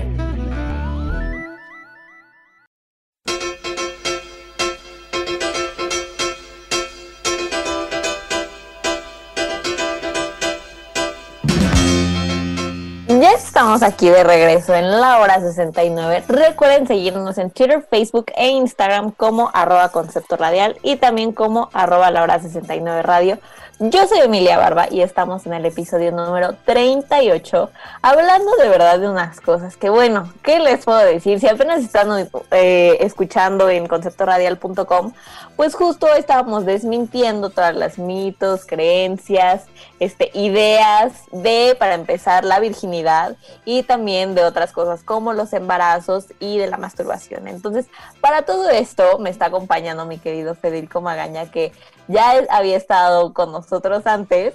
Ya estamos aquí de regreso en la hora 69. Recuerden seguirnos en Twitter, Facebook e Instagram como arroba concepto radial y también como arroba la hora 69 radio. Yo soy Emilia Barba y estamos en el episodio número 38 hablando de verdad de unas cosas que bueno, ¿qué les puedo decir? Si apenas están eh, escuchando en conceptoradial.com, pues justo estábamos desmintiendo todas las mitos, creencias, este, ideas de, para empezar, la virginidad y también de otras cosas como los embarazos y de la masturbación. Entonces, para todo esto me está acompañando mi querido Federico Magaña, que ya él había estado con nosotros antes.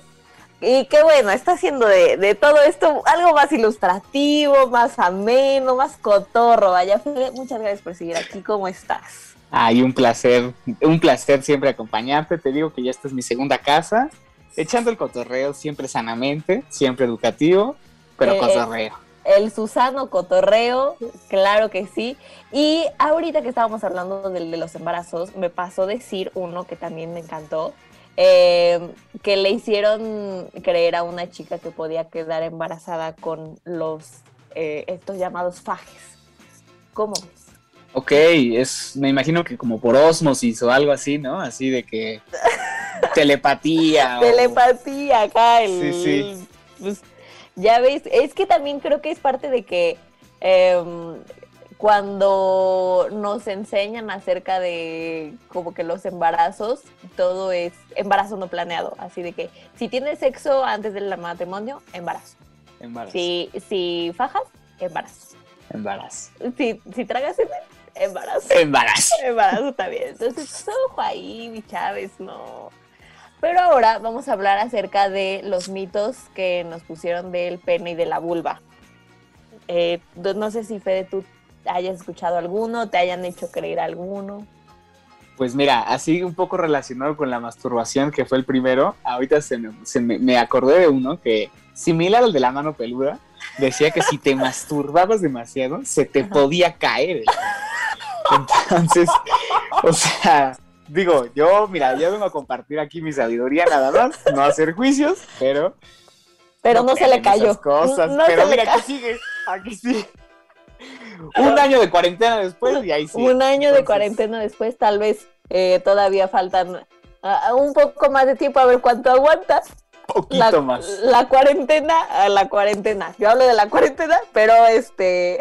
Y que bueno, está haciendo de, de todo esto algo más ilustrativo, más ameno, más cotorro. Vaya, muchas gracias por seguir aquí. ¿Cómo estás? Ay, un placer, un placer siempre acompañarte. Te digo que ya esta es mi segunda casa. Echando el cotorreo siempre sanamente, siempre educativo, pero Eh, eh, cotorreo. El Susano Cotorreo, claro que sí. Y ahorita que estábamos hablando de los embarazos, me pasó decir uno que también me encantó, eh, que le hicieron creer a una chica que podía quedar embarazada con los eh, estos llamados fajes. ¿Cómo? Ok, es, me imagino que como por osmosis o algo así, ¿no? Así de que (laughs) telepatía. o- Telepatía acá, el, Sí, sí. pues, ya ves, es que también creo que es parte de que em, cuando nos enseñan acerca de como que los embarazos, todo es embarazo no planeado, así de que si tienes sexo antes del matrimonio, embarazo. Embarazo. Si, si fajas, embarazo. Embarazo. Si, si tragas semen, embarazo. Embarazo. Embarazo también. Entonces, ojo ahí, mi Chávez, no. Pero ahora vamos a hablar acerca de los mitos que nos pusieron del pene y de la vulva. Eh, no sé si Fede, tú hayas escuchado alguno, te hayan hecho creer alguno. Pues mira, así un poco relacionado con la masturbación, que fue el primero, ahorita se me, se me, me acordé de uno que, similar al de la mano peluda, decía que si te (laughs) masturbabas demasiado, se te podía caer. Entonces, o sea, digo, yo, mira, yo vengo a compartir aquí mi sabiduría nada más, no hacer juicios, pero... Pero no, se le cayó. Cosas, No pero mira, aquí sigue, aquí sí. Un año de cuarentena después y ahí sí. Un año de cuarentena después, tal vez eh, todavía faltan un poco más de tiempo a ver cuánto aguantas. Poquito La, más. la cuarentena, la cuarentena. Yo hablo de la cuarentena, pero este.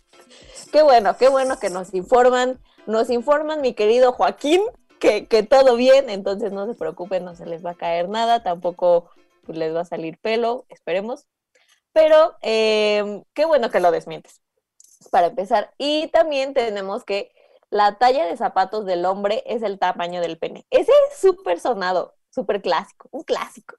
(laughs) qué bueno, qué bueno que nos informan. Nos informan, mi querido Joaquín, que, que todo bien, entonces no se preocupen, no se les va a caer nada, tampoco pues, les va a salir pelo, esperemos. Pero eh, qué bueno que lo desmientes, para empezar. Y también tenemos que la talla de zapatos del hombre es el tamaño del pene. Ese es súper sonado, súper clásico, un clásico.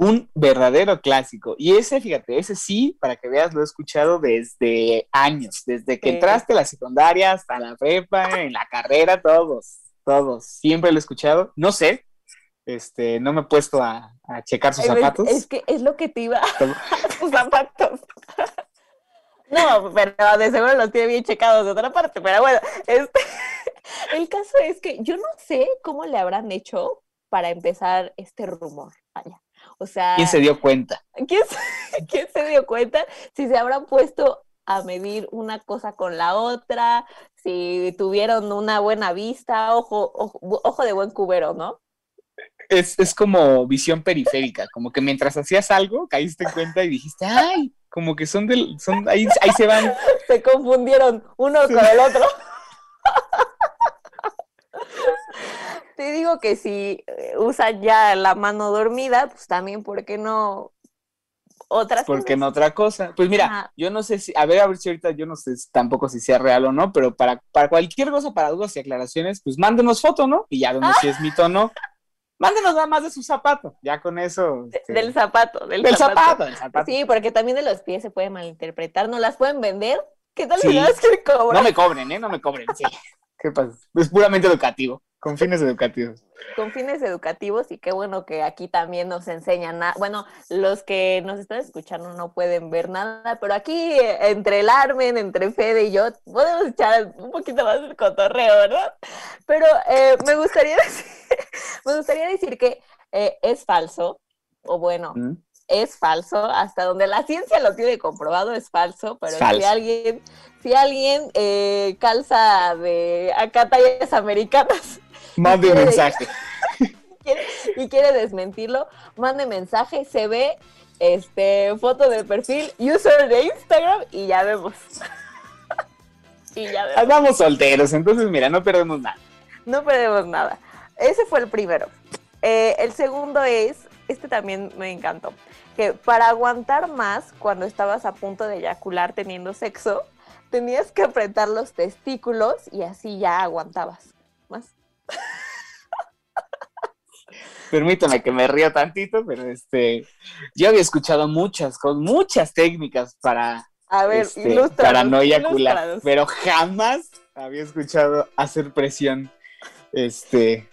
Un verdadero clásico. Y ese, fíjate, ese sí, para que veas, lo he escuchado desde años, desde que Sí. entraste a la secundaria hasta la prepa, en la carrera, todos, todos. Siempre lo he escuchado. No sé, este, no me he puesto a, a checar sus zapatos. Es que es lo que te iba sus (laughs) zapatos. (laughs) No, pero de seguro los tiene bien checados de otra parte, pero bueno, este, (laughs) el caso es que yo no sé cómo le habrán hecho para empezar este rumor. Vaya. O sea, ¿Quién se dio cuenta? ¿quién se, (laughs) quién se dio cuenta si se habrán puesto a medir una cosa con la otra, si tuvieron una buena vista, ojo, ojo, ojo de buen cubero, ¿no? Es, es como visión periférica, como que mientras hacías algo, caíste en cuenta y dijiste, ay, como que son del, son, ahí, ahí se van. (laughs) se confundieron uno con el otro. (laughs) Te digo que si eh, usan ya la mano dormida, pues también, ¿por qué no otras Porque cosas? en otra cosa. Pues mira, Ajá. yo no sé si, a ver, a ver si ahorita yo no sé tampoco si sea real o no, pero para, para cualquier cosa, para dudas y aclaraciones, pues mándenos foto, ¿no? Y ya vemos si es mito o no. Mándenos nada más de su zapato, ya con eso. De- este, Del zapato, del, del zapato. zapato, del zapato. Sí, porque también de los pies se puede malinterpretar, ¿no las pueden vender? ¿Qué tal Sí. si las quieren cobrar? No me cobren, ¿eh? No me cobren, sí. (laughs) ¿Qué pasa? Es puramente educativo, con fines educativos. con fines educativos y qué bueno que aquí también nos enseñan. Bueno, los que nos están escuchando no pueden ver nada, pero aquí eh, entre el Armen, entre Fede y yo, podemos echar un poquito más el cotorreo, ¿verdad? Pero eh, me, gustaría (laughs) decir, me gustaría decir que eh, es falso, o bueno, ¿Mm? es falso, hasta donde la ciencia lo tiene comprobado es falso, pero si alguien, si alguien eh, calza de acá tallas americanas Mande un mensaje. (laughs) quiere- y quiere desmentirlo, mande mensaje, se ve este foto de perfil, user de Instagram y ya vemos. (laughs) y ya vemos. Andamos solteros, entonces mira, no perdemos nada. No perdemos nada. Ese fue el primero. Eh, el segundo es, este también me encantó, que para aguantar más cuando estabas a punto de eyacular teniendo sexo, tenías que apretar los testículos y así ya aguantabas más. Permítame que me río tantito, pero este, yo había escuchado muchas, con muchas técnicas para, A ver, este, para no eyacular, pero jamás había escuchado hacer presión, este,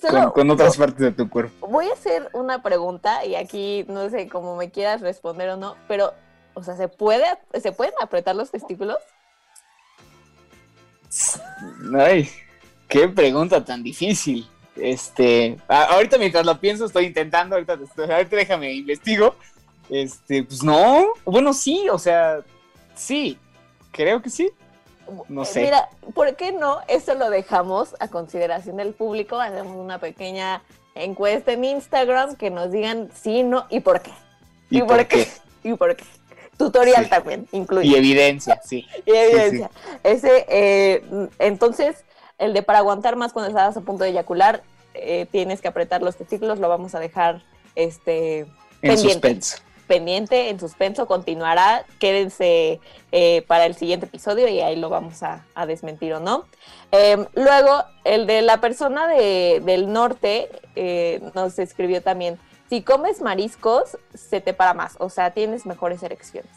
Solo- con, con otras partes de tu cuerpo. Voy a hacer una pregunta y aquí no sé cómo me quieras responder o no, pero, o sea, ¿se puede, ¿se pueden apretar los testículos? Ay, qué pregunta tan difícil. Este, ahorita mientras lo pienso, estoy intentando, ahorita, te estoy- ahorita déjame investigo. Este, pues no, bueno, sí, o sea, sí, creo que sí. No Eh, sé. Mira, ¿por qué no? Eso lo dejamos a consideración del público. Hacemos una pequeña encuesta en Instagram que nos digan sí, no y por qué. ¿Y por qué? (laughs) ¿Y por qué? Tutorial Sí. también incluye. Y evidencia, sí. y evidencia. Ese, eh, entonces, el de para aguantar más cuando estabas a punto de eyacular, eh, tienes que apretar los testículos, lo vamos a dejar este, En Pendiente. suspenso. pendiente, en suspenso, continuará. Quédense eh, para el siguiente episodio y ahí lo vamos a, a desmentir o no. Eh, luego, el de la persona de- del norte eh, nos escribió también, si comes mariscos, se te para más, o sea, tienes mejores erecciones.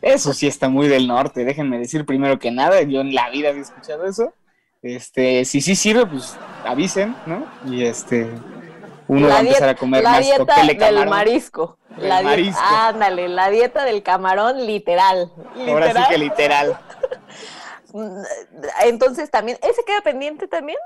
Eso sí está muy del norte, déjenme decir primero que nada, yo en la vida había escuchado eso. Este, si sí sirve, pues avisen, ¿no? Y este, uno La va a empezar a comer la más dieta cóctel de del camarón. marisco. Del La dieta- marisco. ándale, la dieta del camarón literal. Ahora sí literal. que literal. (laughs) Entonces también, ¿ese queda pendiente también?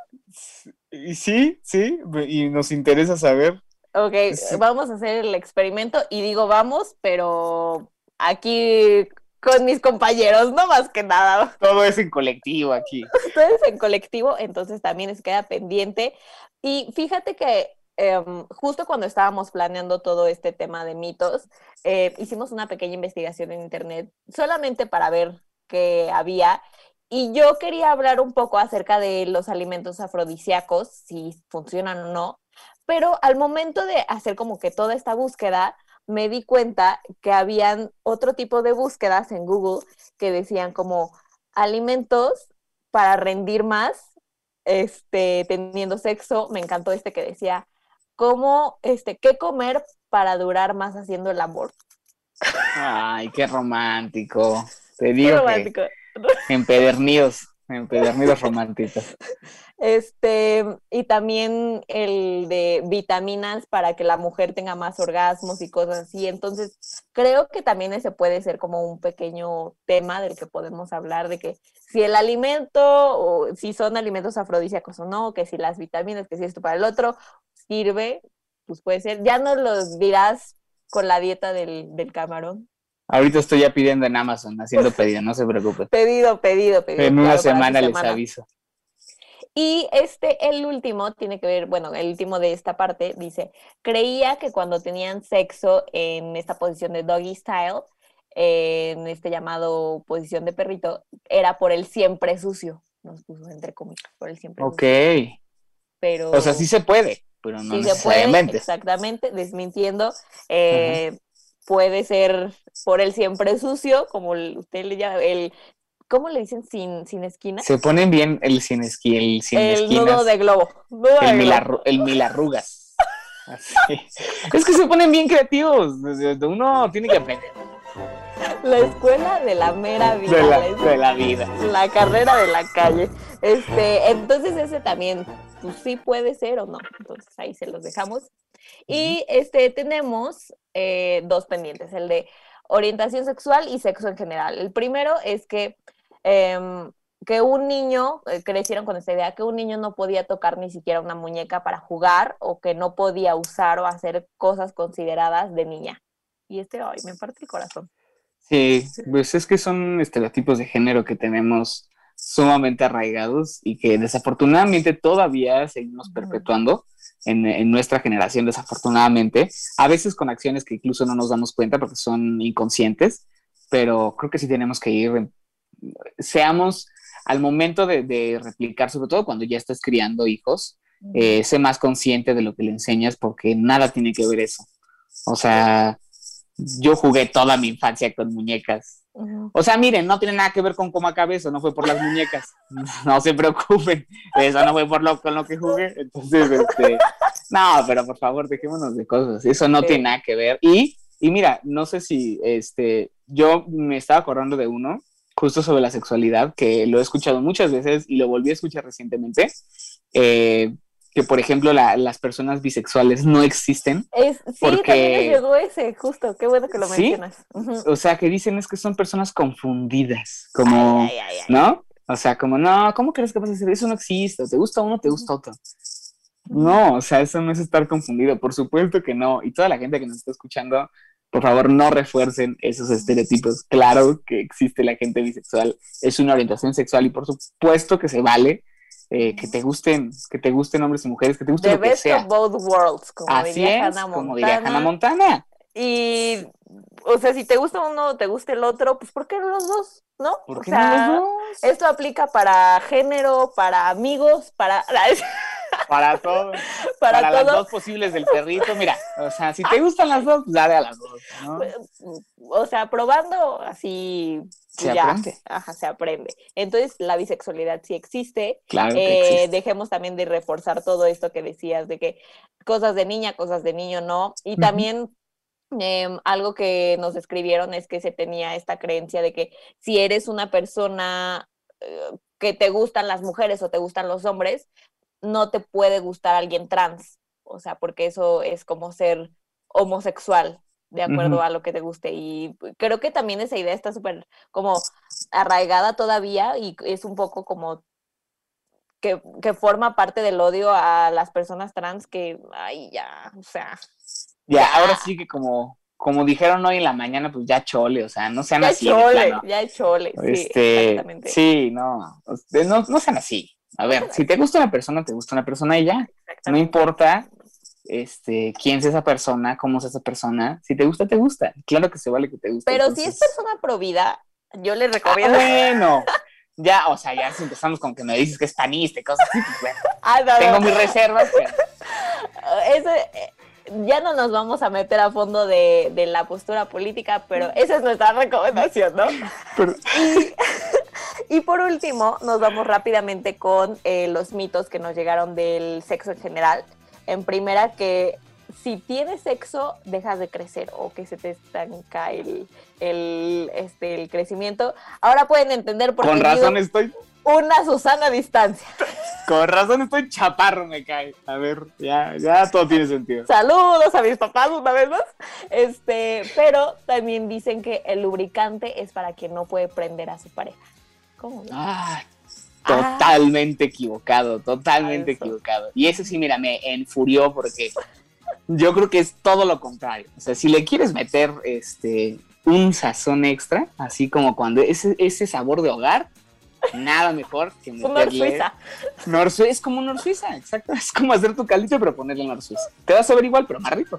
Sí, sí, y nos interesa saber. Ok, Sí. vamos a hacer el experimento y digo vamos, pero aquí con mis compañeros, no más que nada. (laughs) Todo es en colectivo aquí. Ustedes en colectivo, entonces también les queda pendiente. Y fíjate que em, justo cuando estábamos planeando todo este tema de mitos, eh, hicimos una pequeña investigación en internet solamente para ver qué había. Y yo quería hablar un poco acerca de los alimentos afrodisíacos, si funcionan o no. Pero al momento de hacer como que toda esta búsqueda, me di cuenta que habían otro tipo de búsquedas en Google que decían como alimentos para rendir más este, teniendo sexo. Me encantó este que decía, ¿cómo, este, qué comer para durar más haciendo el amor? Ay, qué romántico. Te Qué digo que romántico. empedernidos, empedernidos románticos. (laughs) Este, y también el de vitaminas para que la mujer tenga más orgasmos y cosas así. Entonces, creo que también ese puede ser como un pequeño tema del que podemos hablar, de que si el alimento, o si son alimentos afrodisíacos o no, que si las vitaminas, que si esto para el otro, sirve, pues puede ser. Ya nos los dirás con la dieta del, del camarón. Ahorita estoy ya pidiendo en Amazon, haciendo (laughs) pedido, no se preocupen. Pedido, pedido, pedido. En una claro, semana les semana. aviso. Y este, el último, tiene que ver, bueno, el último de esta parte dice, creía que cuando tenían sexo en esta posición de doggy style, en este llamado posición de perrito, era por el siempre sucio, nos puso entre comillas, por el siempre Ok. sucio. Pero O sea, sí se puede, pero no sí se puede, necesariamente. exactamente, desmintiendo, eh, puede ser por el siempre sucio, como usted le llama, el, ¿cómo le dicen? Sin, sin esquina. Se ponen bien el sin esqui, el sin el esquinas, nudo de globo. nudo de el, globo. milarru- el milarrugas. (laughs) Así. Es que se ponen bien creativos. Uno tiene que aprender La escuela de la mera vida. de la, la, de la vida. la carrera de la calle. Este, entonces ese también, pues sí puede ser o no. Entonces ahí se los dejamos. Y este tenemos eh, dos pendientes, el de orientación sexual y sexo en general. El primero es que em, que un niño, eh, crecieron con esta idea, que un niño no podía tocar ni siquiera una muñeca para jugar o que no podía usar o hacer cosas consideradas de niña. Y este, ay, me parte el corazón. Sí, pues es que son estereotipos de género que tenemos sumamente arraigados y que desafortunadamente todavía seguimos perpetuando en, en nuestra generación, desafortunadamente, a veces con acciones que incluso no nos damos cuenta porque son inconscientes, pero creo que sí tenemos que ir, seamos al momento de, de replicar, sobre todo cuando ya estás criando hijos, eh, sé más consciente de lo que le enseñas porque nada tiene que ver eso. O sea, yo jugué toda mi infancia con muñecas. O sea, miren, no tiene nada que ver con cómo acabé eso, no fue por las muñecas. (laughs) No se preocupen, eso no fue por lo con lo que jugué. Entonces, este, no, pero por favor, dejémonos de cosas. Eso no Sí. tiene nada que ver. Y, y mira, no sé si este, yo me estaba acordando de uno justo sobre la sexualidad, que lo he escuchado muchas veces y lo volví a escuchar recientemente. eh, que por ejemplo la- las personas bisexuales no existen. Es, sí, Porque- también llegó ese, justo, qué bueno que lo ¿Sí? mencionas. Ujú. O sea, que dicen es que son personas confundidas, como... Ay, ay, ay. ¿no? O sea, como, no, ¿cómo crees que vas a hacer eso? No existe, o te gusta uno, te gusta otro. No, o sea, eso no es estar confundido, por supuesto que no. Y toda la gente que nos está escuchando, por favor, no refuercen esos estereotipos. Claro que existe la gente bisexual, es una orientación sexual y por supuesto que se vale eh, que te gusten, que te gusten hombres y mujeres, que te guste The lo que best sea. of both worlds, como Así diría es, Hannah como diría Hannah Montana. Montana. Y, o sea, si te gusta uno, te gusta el otro, pues ¿por qué no los dos? ¿No? ¿Por O qué sea, no los dos? Esto aplica para género, para amigos, para, (laughs) Para todo. (laughs) para, para, las dos posibles del perrito, mira, o sea, si te gustan las dos, pues dale a las dos, ¿no? O sea, probando así. Se ya. aprende. Ajá, se aprende. Entonces, la bisexualidad sí existe. Claro que Eh, existe. dejemos también de reforzar todo esto que decías, de que cosas de niña, cosas de niño no. Y también em, algo que nos escribieron es que se tenía esta creencia de que si eres una persona eh, que te gustan las mujeres o te gustan los hombres, no te puede gustar alguien trans. O sea, porque eso es como ser homosexual, de acuerdo a lo que te guste. Y creo que también esa idea está súper como arraigada todavía y es un poco como que, que forma parte del odio a las personas trans que, ay, ya, o sea, Ya, Ya. ahora sí que como, como dijeron hoy en la mañana, pues ya chole, o sea, no sean ya así. chole, ya chole, sí, este, exactamente. sí, no, no, no sean así. A ver, si te gusta una persona, te gusta una persona y ya. No importa este, quién es esa persona, cómo es esa persona. Si te gusta, te gusta. Claro que se vale que te guste. Pero si es persona pro vida, yo le Ah, recomiendo. bueno, (laughs) ya, o sea, ya si empezamos con que me dices que es panista y cosas así, pues bueno, (laughs) Ah, no, no. tengo mis reservas, pero (laughs) Ese, eh, ya no nos vamos a meter a fondo de, de la postura política, pero esa es nuestra recomendación, ¿no? Pero- Y, y por último, nos vamos rápidamente con eh, los mitos que nos llegaron del sexo en general. En primera, que si tienes sexo, dejas de crecer o que se te estanca el, el, este, el crecimiento. Ahora pueden entender por con qué digo razón estoy, una Susana a distancia. (laughs) con razón estoy chaparro, me cae. A ver, ya, ya todo tiene sentido. Saludos a mis papás una vez más. Este, pero también dicen que el lubricante es para quien no puede prender a su pareja. ¿Cómo? no? Ah, totalmente equivocado, totalmente Eso. equivocado. Y eso sí, mira, me enfurió porque yo creo que es todo lo contrario. O sea, si le quieres meter este un sazón extra, así como cuando ese, ese sabor de hogar, nada mejor que meterle. Nor Suiza, es como Nor Suiza, exacto. Es como hacer tu caliente, pero ponerle Nor Suiza. Te va a saber igual, pero más rico.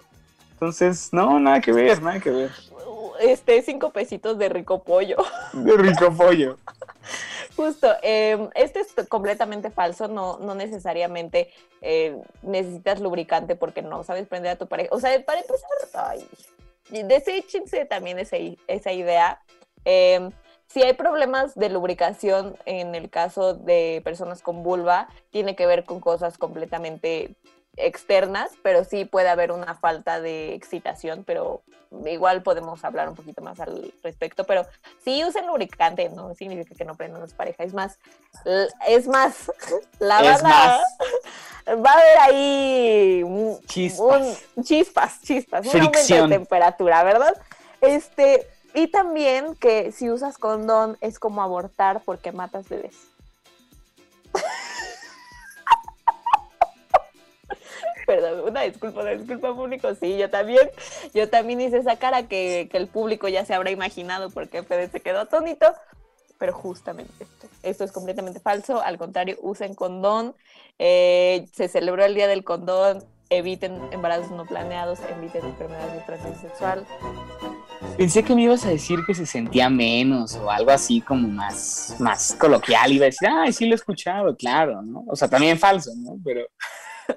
Entonces, no, nada que ver, nada que ver. Este, cinco pesitos de rico pollo. (laughs) De rico pollo. Justo, eh, este es completamente falso, no, no necesariamente eh, necesitas lubricante porque no sabes prender a tu pareja. O sea, para empezar, ay, deséchense también esa, esa idea. Eh, si hay problemas de lubricación en el caso de personas con vulva, tiene que ver con cosas completamente externas, pero sí puede haber una falta de excitación, pero igual podemos hablar un poquito más al respecto, pero sí usen lubricante, no significa que no prendan a su pareja, es más, es más, (laughs) la Es van a- (laughs) va a haber ahí un- Chispas. un- chispas, chispas, un aumento de temperatura, ¿verdad? Este, y también que si usas condón es como abortar porque matas bebés. Perdón, una disculpa, una disculpa público, sí, yo también, yo también hice esa cara que, que el público ya se habrá imaginado porque Fede se quedó atónito, pero justamente esto, esto es completamente falso, al contrario, usen condón, eh, se celebró el Día del Condón, eviten embarazos no planeados, eviten enfermedades de transmisión sexual, Pensé que me ibas a decir que se sentía menos o algo así como más, más coloquial. Iba a decir, ay, sí lo he escuchado, claro, ¿no? O sea, también falso, ¿no? Pero,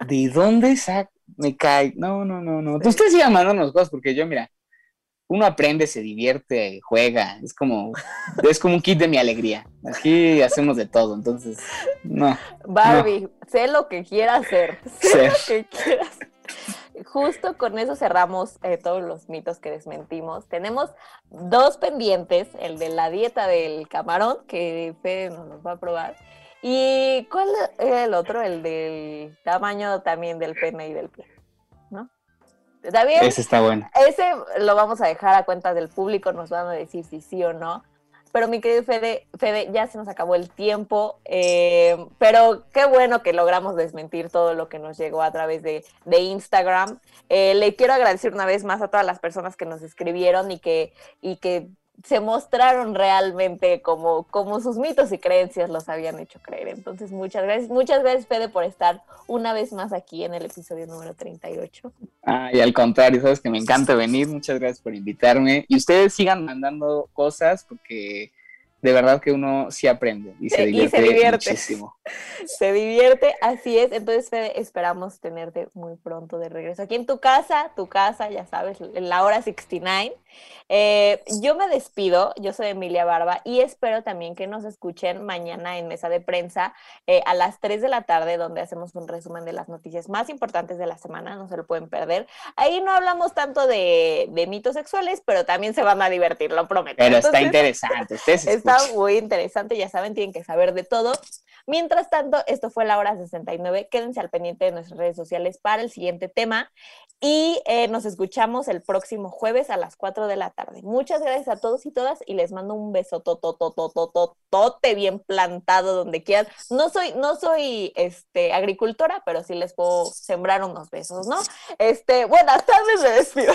¿de dónde sac me cae? No, no, no, no. Ustedes sigan mandándonos cosas porque yo, mira, uno aprende, se divierte, juega. Es como, es como un kit de mi alegría. Aquí hacemos de todo, entonces, no. Barbie, sé lo que quieras hacer, sé Ser. lo que quieras. Justo con eso cerramos eh, todos los mitos que desmentimos. Tenemos dos pendientes, el de la dieta del camarón, que Fede nos los va a probar. ¿Y cuál era el otro? El del tamaño también del pene y del pie, ¿no? ¿Está bien? Ese está bueno. Ese lo vamos a dejar a cuenta del público, nos van a decir si sí o no. Pero mi querido Fede, Fede, ya se nos acabó el tiempo, eh, pero qué bueno que logramos desmentir todo lo que nos llegó a través de, de Instagram. Eh, le quiero agradecer una vez más a todas las personas que nos escribieron y que, y que se mostraron realmente como, como sus mitos y creencias los habían hecho creer. Entonces, muchas gracias. Muchas gracias, Fede, por estar una vez más aquí en el episodio número 38. Ah, y al contrario, sabes que me encanta venir. Muchas gracias por invitarme. Y ustedes sigan mandando cosas porque de verdad que uno sí aprende y se (laughs) Y se divierte, divierte. muchísimo. Se divierte, así es. Entonces, Fede, esperamos tenerte muy pronto de regreso aquí en tu casa, tu casa, ya sabes, en la hora 69. Eh, yo me despido, yo soy Emilia Barba y espero también que nos escuchen mañana en mesa de prensa eh, a las 3 de la tarde, donde hacemos un resumen de las noticias más importantes de la semana, no se lo pueden perder. Ahí no hablamos tanto de, de mitos sexuales, pero también se van a divertir, lo prometo. Pero está interesante. Ustedes (laughs) Está muy interesante, ya saben, tienen que saber de todo. Mientras tanto, esto fue la hora 69. Quédense al pendiente de nuestras redes sociales para el siguiente tema y eh, nos escuchamos el próximo jueves a las 4 de la tarde. Muchas gracias a todos y todas y les mando un beso tote bien plantado donde quieran. No soy, no soy este, agricultora, pero sí les puedo sembrar unos besos, ¿no? Este, buenas tardes, me despido.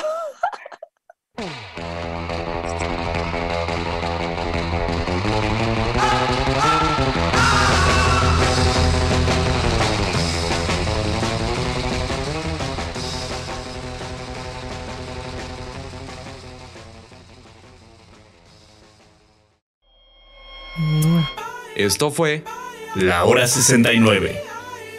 (laughs) Esto fue La Hora 69.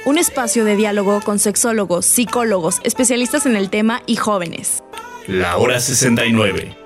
Un espacio de diálogo con sexólogos, psicólogos, especialistas en el tema y jóvenes. La Hora 69.